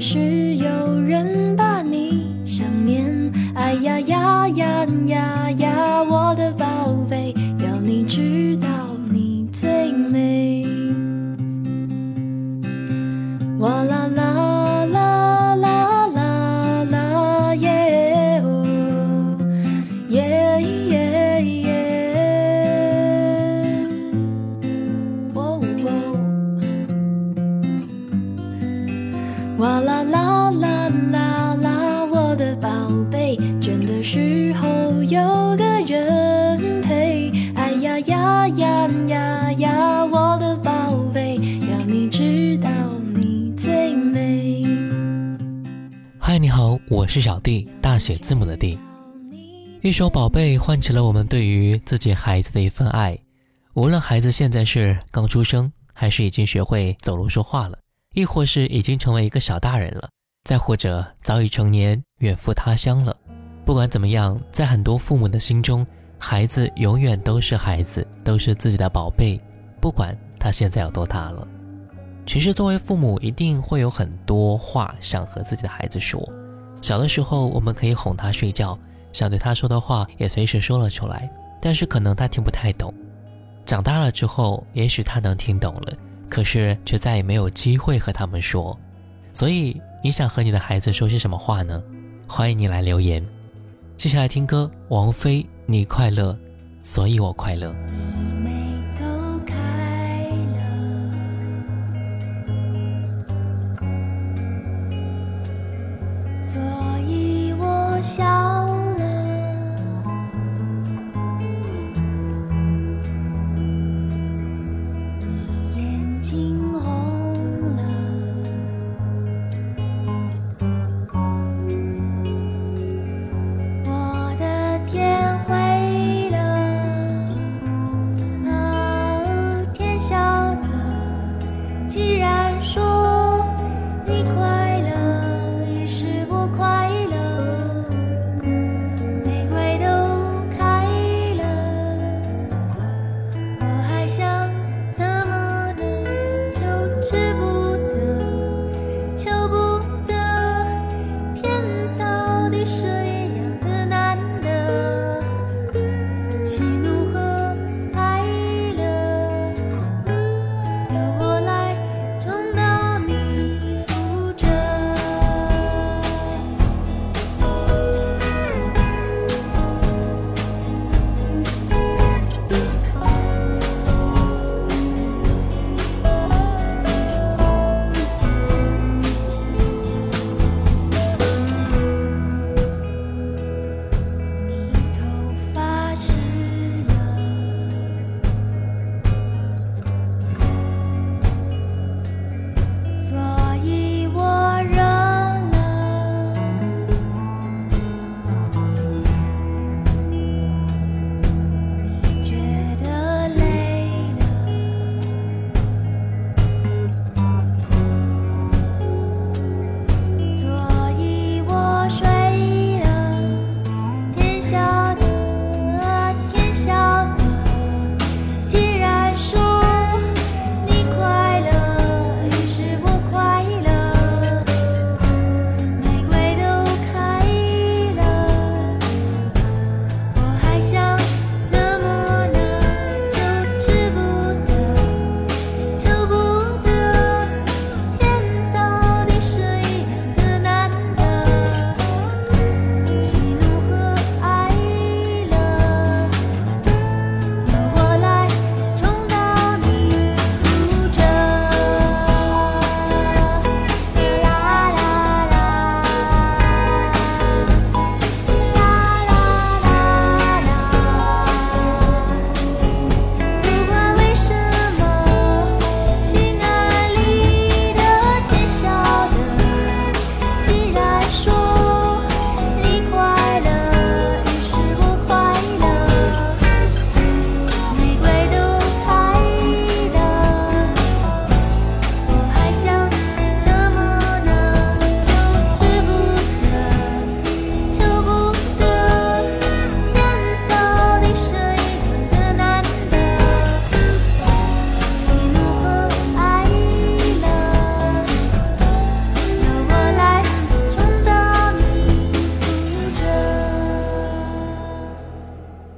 是有人把你想念哎呀呀呀呀呀我的宝贝要你知道你最美。哇啦啦。我是小弟，大写字母的弟。一首《宝贝》唤起了我们对于自己孩子的一份爱。无论孩子现在是刚出生，还是已经学会走路说话了，亦或是已经成为一个小大人了，再或者早已成年远赴他乡了，不管怎么样，在很多父母的心中，孩子永远都是孩子，都是自己的宝贝，不管他现在有多大了。其实，作为父母，一定会有很多话想和自己的孩子说。小的时候，我们可以哄他睡觉，想对他说的话也随时说了出来，但是可能他听不太懂。长大了之后，也许他能听懂了，可是却再也没有机会和他们说。所以，你想和你的孩子说些什么话呢？欢迎你来留言。接下来听歌，王菲，你快乐，所以我快乐。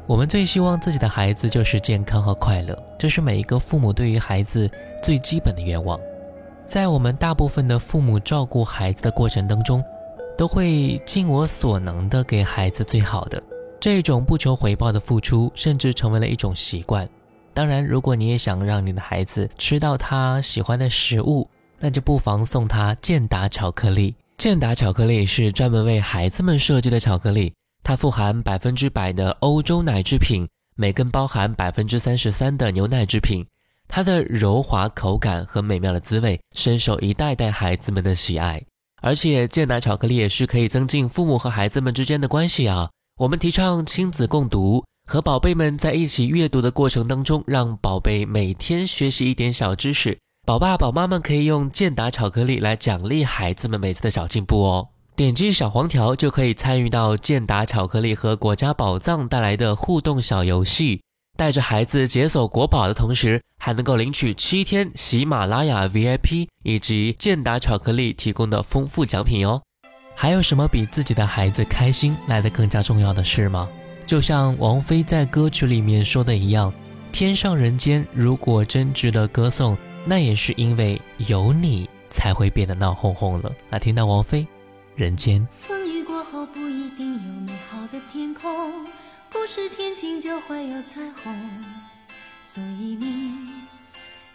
我们最希望自己的孩子就是健康和快乐，这是每一个父母对于孩子最基本的愿望。在我们大部分的父母照顾孩子的过程当中，都会尽我所能的给孩子最好的。这种不求回报的付出，甚至成为了一种习惯。当然，如果你也想让你的孩子吃到他喜欢的食物，那就不妨送他健达巧克力。健达巧克力是专门为孩子们设计的巧克力。它富含百分之百的欧洲奶制品，每根包含百分之三十三的牛奶制品。它的柔滑口感和美妙的滋味深受一代代孩子们的喜爱。而且健达巧克力也是可以增进父母和孩子们之间的关系啊。我们提倡亲子共读，和宝贝们在一起阅读的过程当中，让宝贝每天学习一点小知识。宝爸宝妈们可以用健达巧克力来奖励孩子们每次的小进步哦。点击小黄条就可以参与到健达巧克力和国家宝藏带来的互动小游戏，带着孩子解锁国宝的同时，还能够领取七天喜马拉雅 VIP 以及健达巧克力提供的丰富奖品哦。还有什么比自己的孩子开心来的更加重要的事吗？就像王菲在歌曲里面说的一样，天上人间如果真值得歌颂，那也是因为有你才会变得闹哄哄了。那听到王菲。人间风雨过后不一定有美好的天空，不是天晴就会有彩虹，所以你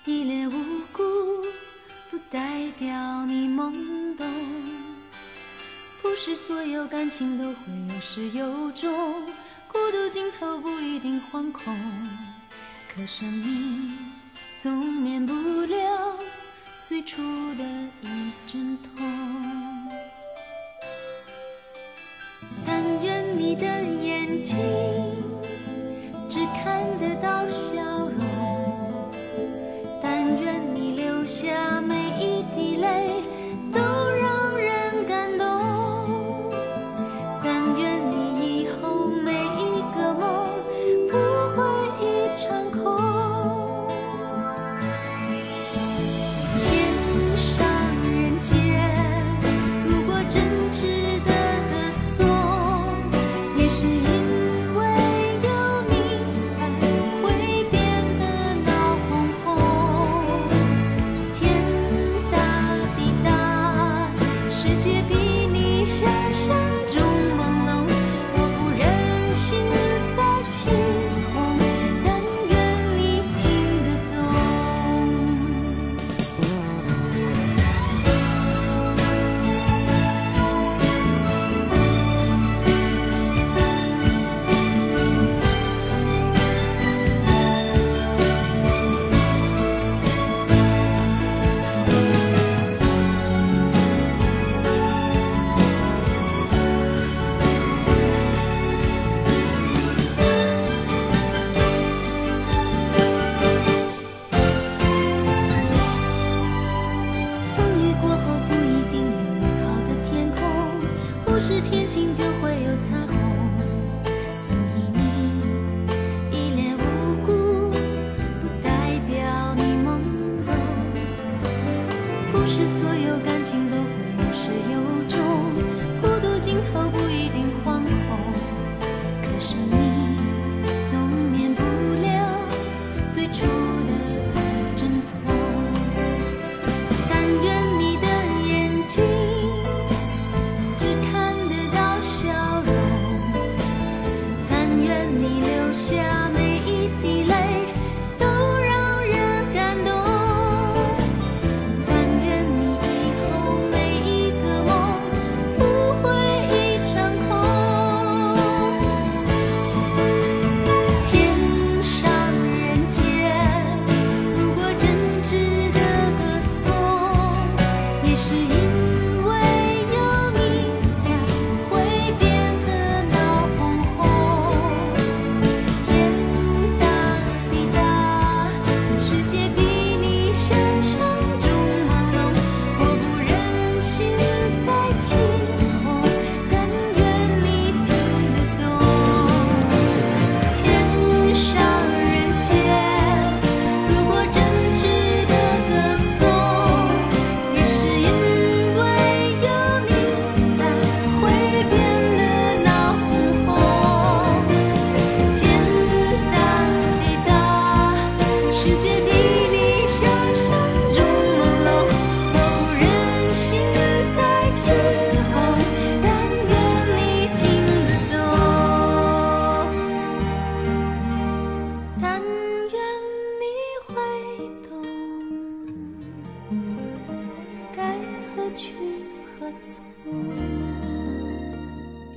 一脸无辜，不代表你懵懂。不是所有感情都会有始有终，孤独尽头不一定惶恐，可生命总免不了最初的一阵痛。但愿你的眼睛只看得到笑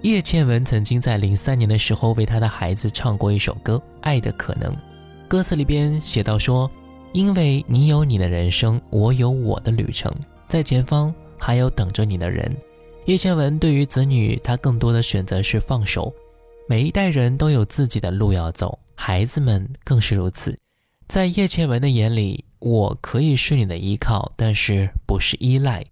叶倩文曾经在零三年的时候为她的孩子唱过一首歌《爱的可能》，歌词里边写到说：“因为你有你的人生，我有我的旅程，在前方还有等着你的人。”叶倩文对于子女，她更多的选择是放手。每一代人都有自己的路要走，孩子们更是如此。在叶倩文的眼里，我可以是你的依靠，但是不是依赖。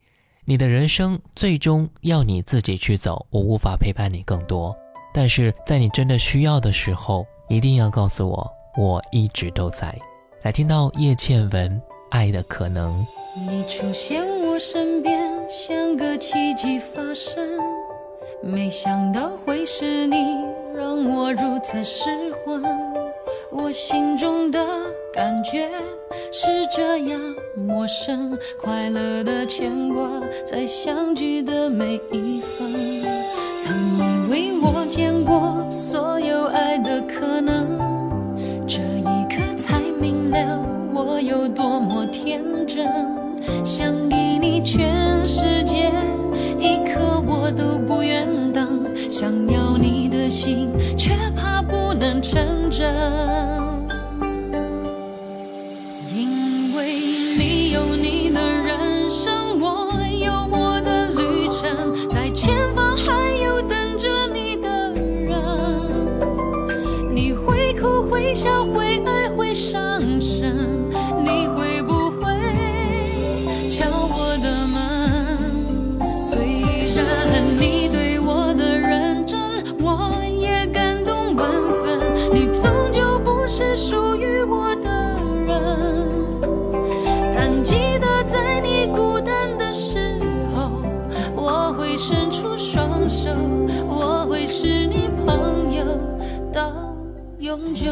你的人生最终要你自己去走，我无法陪伴你更多。但是在你真的需要的时候，一定要告诉我，我一直都在。来听到叶倩文《爱的可能》。你出现我身边，像个奇迹发生，没想到会是你，让我如此失魂。我心中的感觉是这样陌生，快乐的牵挂在相聚的每一分。曾以为我见过所有爱的可能，这一刻才明了我有多么天真。想给你全世界，一刻我都不愿等。想要你的心，却怕不能成真。久。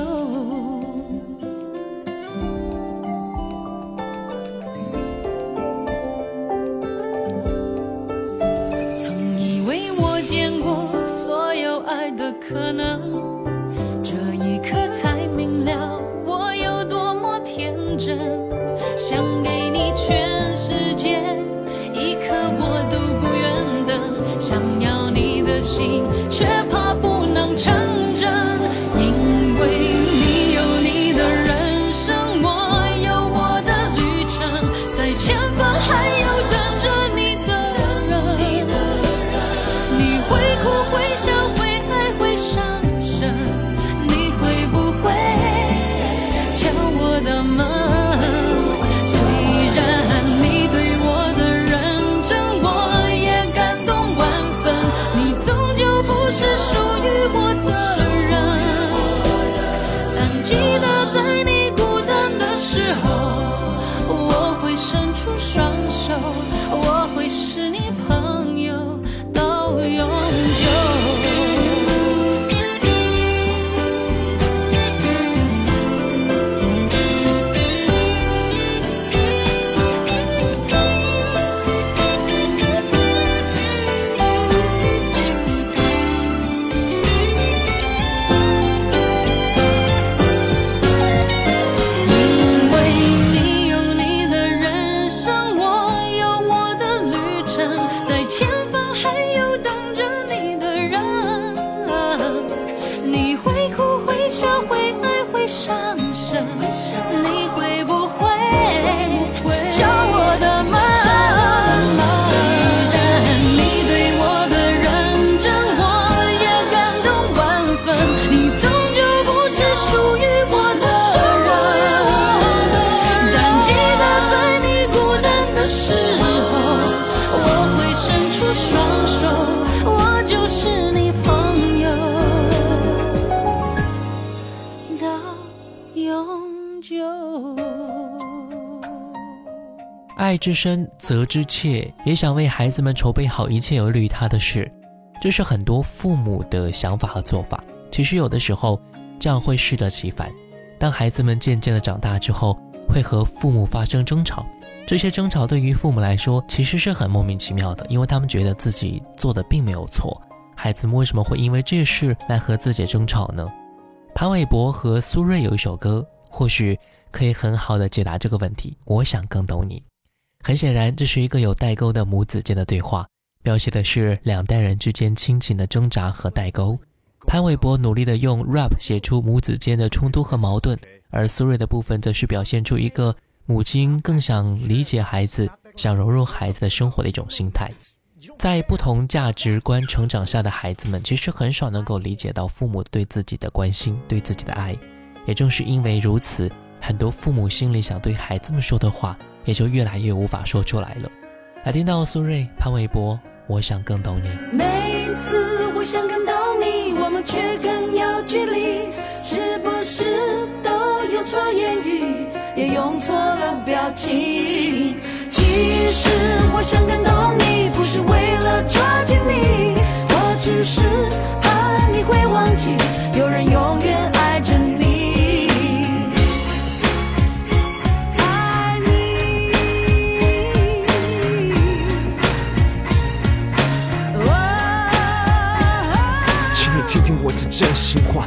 曾以为我见过所有爱的可能，这一刻才明了我有多么天真。想给你全世界，一刻我都不愿等。想要你的心，却怕爱之深，责之切，也想为孩子们筹备好一切有利于他的事，这是很多父母的想法和做法。其实有的时候，这样会适得其反。当孩子们渐渐的长大之后，会和父母发生争吵，这些争吵对于父母来说其实是很莫名其妙的，因为他们觉得自己做的并没有错。孩子们为什么会因为这事来和自己争吵呢？潘玮柏和苏芮有一首歌，或许可以很好的解答这个问题。我想更懂你。很显然，这是一个有代沟的母子间的对话。描写的是两代人之间亲情的挣扎和代沟。潘玮柏努力的用 rap 写出母子间的冲突和矛盾，而苏芮的部分则是表现出一个母亲更想理解孩子、想融入孩子的生活的一种心态。在不同价值观成长下的孩子们，其实很少能够理解到父母对自己的关心、对自己的爱。也正是因为如此，很多父母心里想对孩子们说的话，也就越来越无法说出来了。来听到苏芮、潘玮柏，我想更懂你。每次我想更懂你，我们却更有距离，是不是都有错言语，也用错了表情？其实我想更懂你，不是为了抓紧你，我只是怕你会忘记，有人永远爱着你。真心话。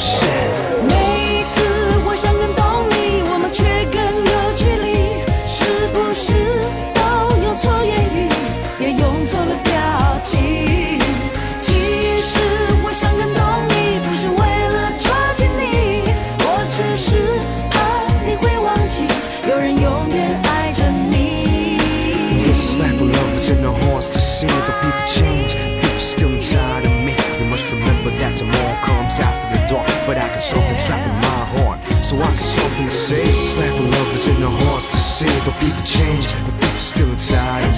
事。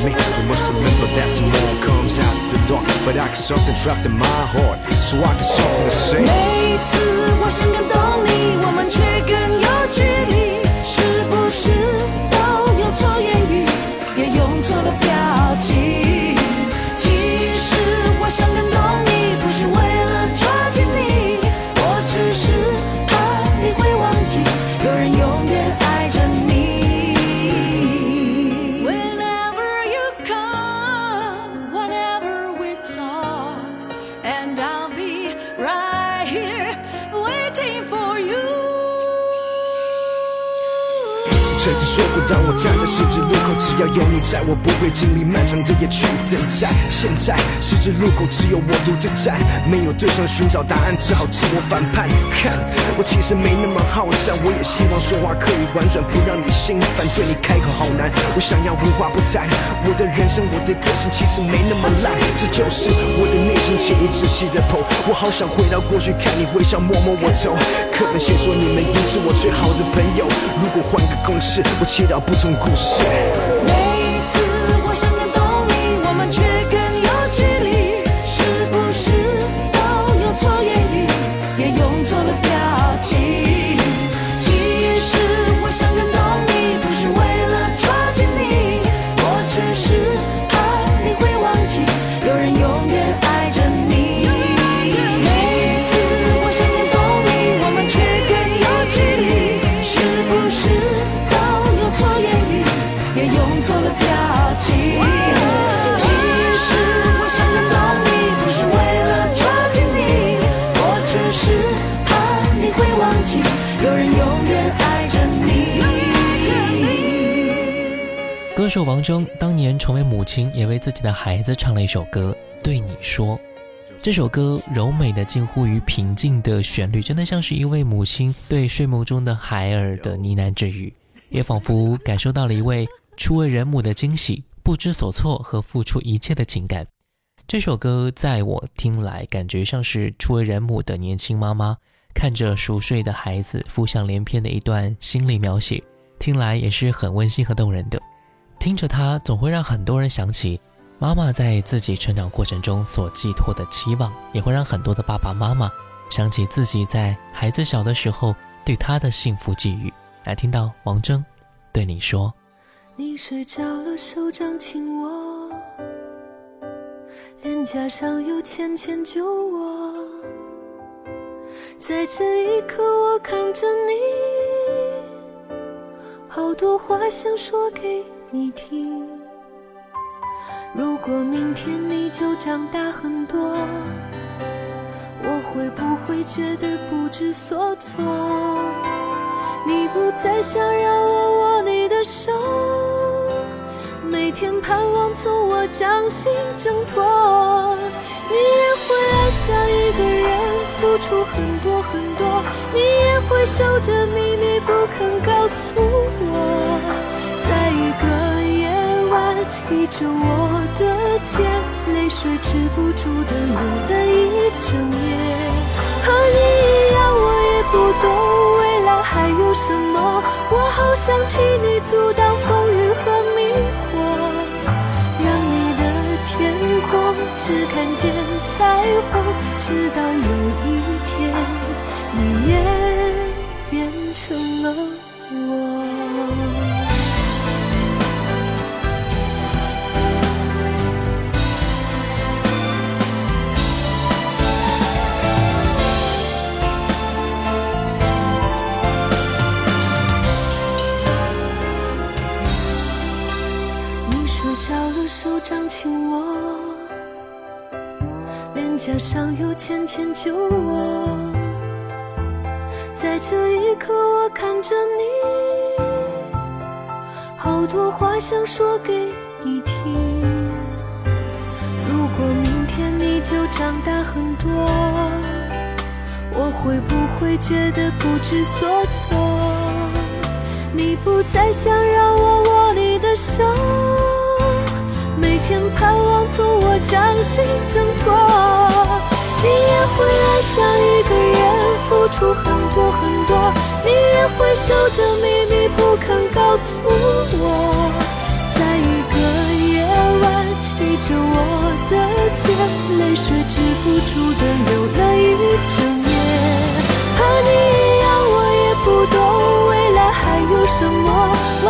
me. We must remember that tomorrow comes after the dark. But I got something trapped in my heart. So I got something to say. 每一次我想更懂你，我们却更有距离，是不是 曾经说过，当我站在十字路口，只要有你在，我不会经历漫长的夜去等待。现在十字路口只有我独自站，没有对象寻找答案，只好自我反叛。看，我其实没那么好战，我也希望说话可以婉转，不让你心烦。对你开口好难，我想要无话不谈。我的人生，我的个性其实没那么烂，这就是我的内心，请你仔细的剖。我好想回到过去，看你微笑，摸摸我头。课本写说你们应是我最好的朋友，如果换个公式，我祈祷不同故事。手王铮当年成为母亲，也为自己的孩子唱了一首歌《对你说》。这首歌柔美的近乎于平静的旋律，真的像是一位母亲对睡梦中的孩儿的呢喃之语，也仿佛感受到了一位初为人母的惊喜、不知所措和付出一切的情感。这首歌在我听来，感觉像是初为人母的年轻妈妈看着熟睡的孩子，浮想联翩的一段心理描写，听来也是很温馨和动人的。听着它，总会让很多人想起妈妈在自己成长过程中所寄托的期望，也会让很多的爸爸妈妈想起自己在孩子小的时候对他的幸福寄语。来听到王铮对你说。你睡着了，手掌紧握，脸颊上有浅浅酒窝，在这一刻我看着你，好多话想说给你听。如果明天你就长大很多，我会不会觉得不知所措？你不再想让我握你的手。每天盼望从我掌心挣脱，你也会爱上一个人，付出很多很多，你也会守着秘密不肯告诉我，依着我的肩，泪水止不住的流了一整夜。和你一样，我也不懂未来还有什么，我好想替你阻挡风雨和迷惑。让你的天空只看见彩虹，直到有一天，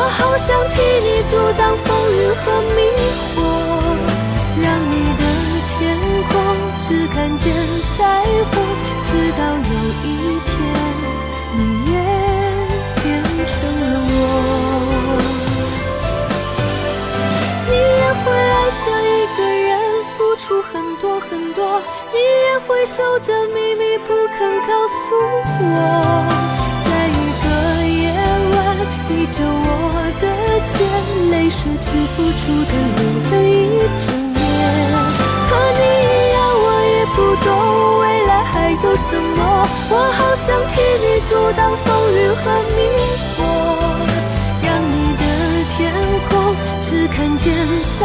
我好想替你阻挡风雨和迷惑。让你的天空只看见彩虹，直到有一天你也变成了我。你也会爱上一个人，付出很多很多，你也会守着秘密不肯告诉我。我的肩，泪水止不住的流了一整夜。和你一样，我也不懂未来还有什么，我好想替你阻挡风雨和迷惑，让你的天空只看见彩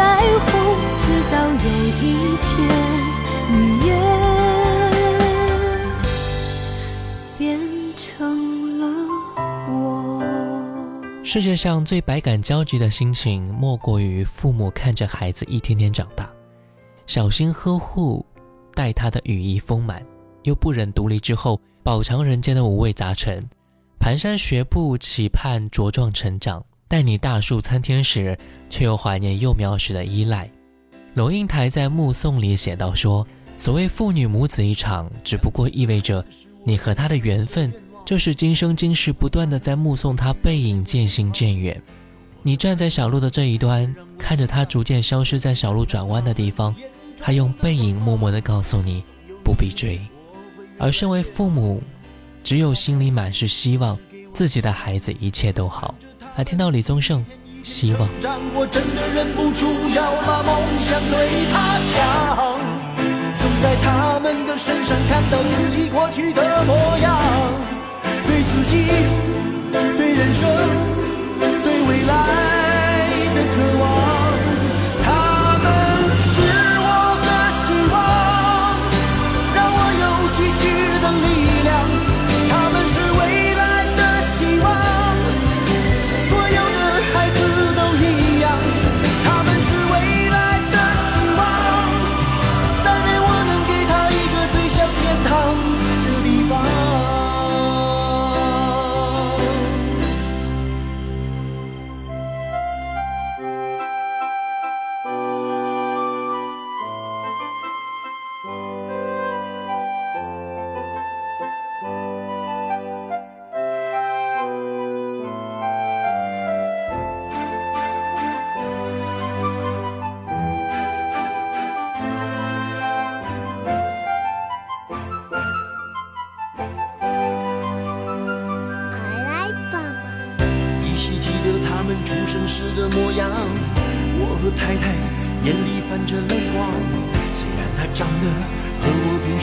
虹，直到有一天世界上最百感交集的心情，莫过于父母看着孩子一天天长大。小心呵护，待他的羽翼丰满，又不忍独立之后饱尝人间的五味杂陈。蹒跚学步，期盼茁壮成长；待你大树参天时，却又怀念幼苗时的依赖。龙应台在《目送》里写道：“说所谓父女母子一场，只不过意味着你和他的缘分，就是今生今世不断的在目送他背影渐行渐远。你站在小路的这一端，看着他逐渐消失在小路转弯的地方。”他用背影默默地告诉你，不必追。而身为父母，只有心里满是希望，自己的孩子一切都好。还听到李宗盛，希望。我真的忍不住要把梦想对他讲，总在他们的身上看到自己过去的模样，自己，对人生，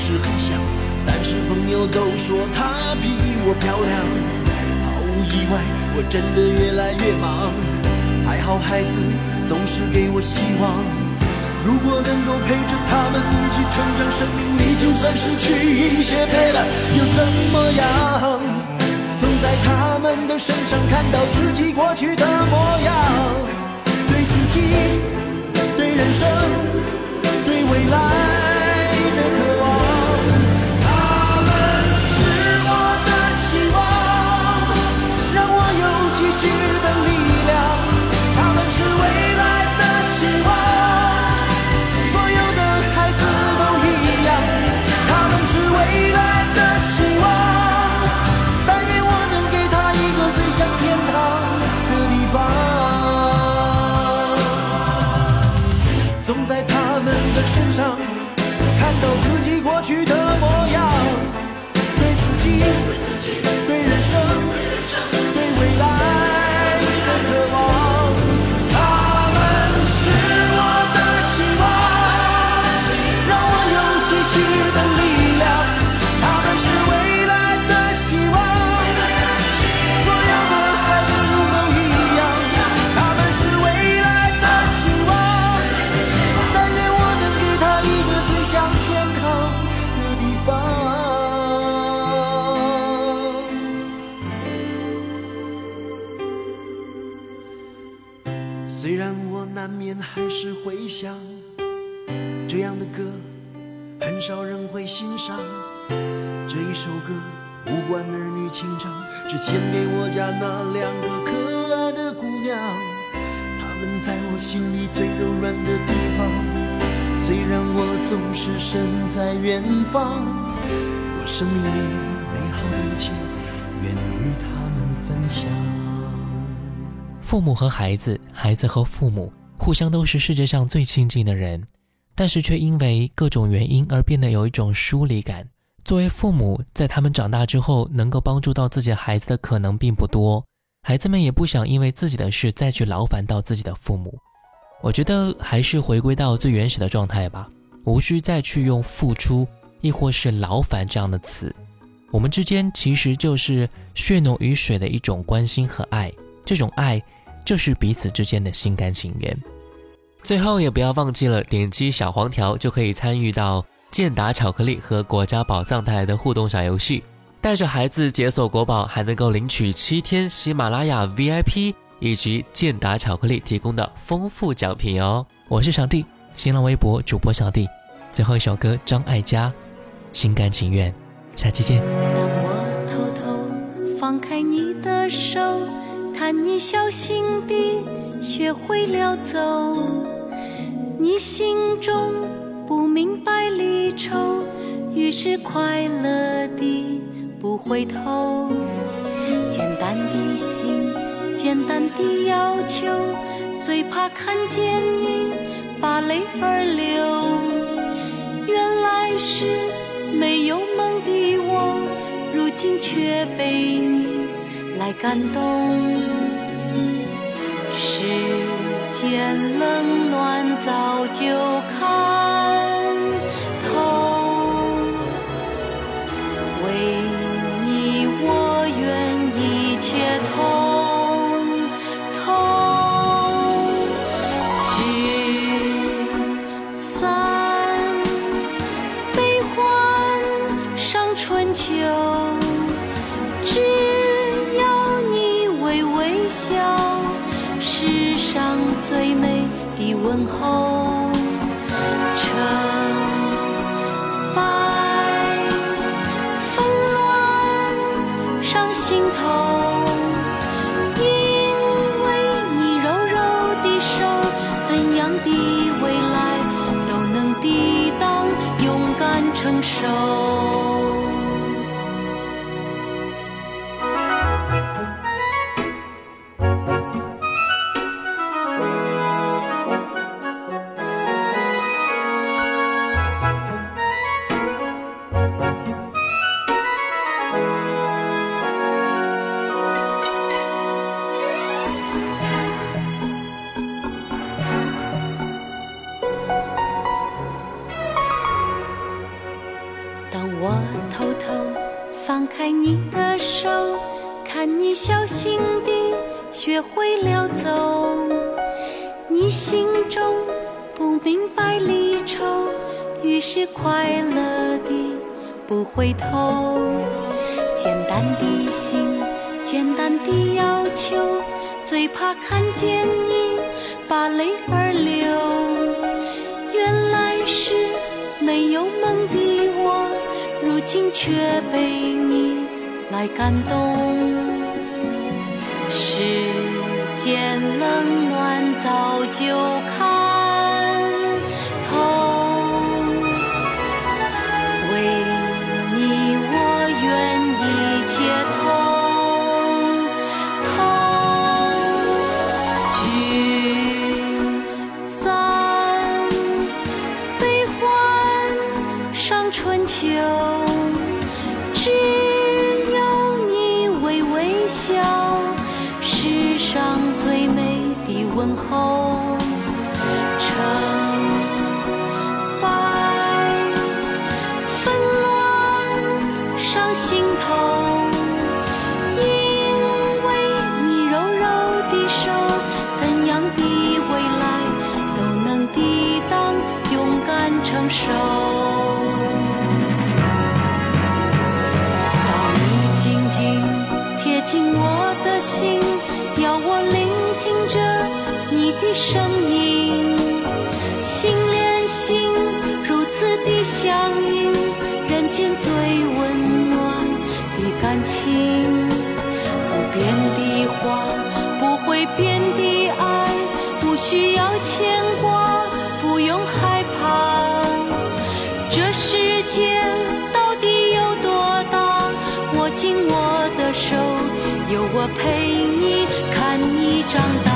是很像，但是朋友都说她比我漂亮。毫无意外，我真的越来越忙，还好孩子总是给我希望。如果能够陪着他们一起成长，生命里就算失去一些，陪了又怎么样？总在他们的身上看到自己过去的模样，对自己，对人生，对未来。是会想，这样的歌很少人会欣赏。这一首歌无关儿女情长，只献给我家那两个可爱的姑娘。她们在我心里最柔软的地方。虽然我总是身在远方，我生命里美好的一切愿与他们分享。父母和孩子，孩子和父母。互相都是世界上最亲近的人，但是却因为各种原因而变得有一种疏离感。作为父母，在他们长大之后，能够帮助到自己孩子的可能并不多。孩子们也不想因为自己的事再去劳烦到自己的父母。我觉得还是回归到最原始的状态吧，无需再去用付出亦或是劳烦这样的词。我们之间其实就是血浓于水的一种关心和爱，这种爱就是彼此之间的心甘情愿。最后也不要忘记了点击小黄条，就可以参与到健达巧克力和国家宝藏带来的互动小游戏，带着孩子解锁国宝，还能够领取七天喜马拉雅 VIP 以及健达巧克力提供的丰富奖品哦。我是小弟，新浪微博主播小弟。最后一首歌，张艾嘉，心甘情愿。下期见。当我偷偷放开你的手，看你小心地学会了走。你心中不明白离愁，于是快乐地不回头。简单的心，简单的要求，最怕看见你把泪儿流。原来是没有梦的我，如今却被你来感动。世。间冷暖早就看透，为你我愿一切从 show. 如今却被你来感动。世间冷暖早就的声音，心连心，如此的相应，人间最温暖的感情。不变的话，不会变的爱，不需要牵挂，不用害怕。这世界到底有多大？握紧我的手，有我陪你，看你长大。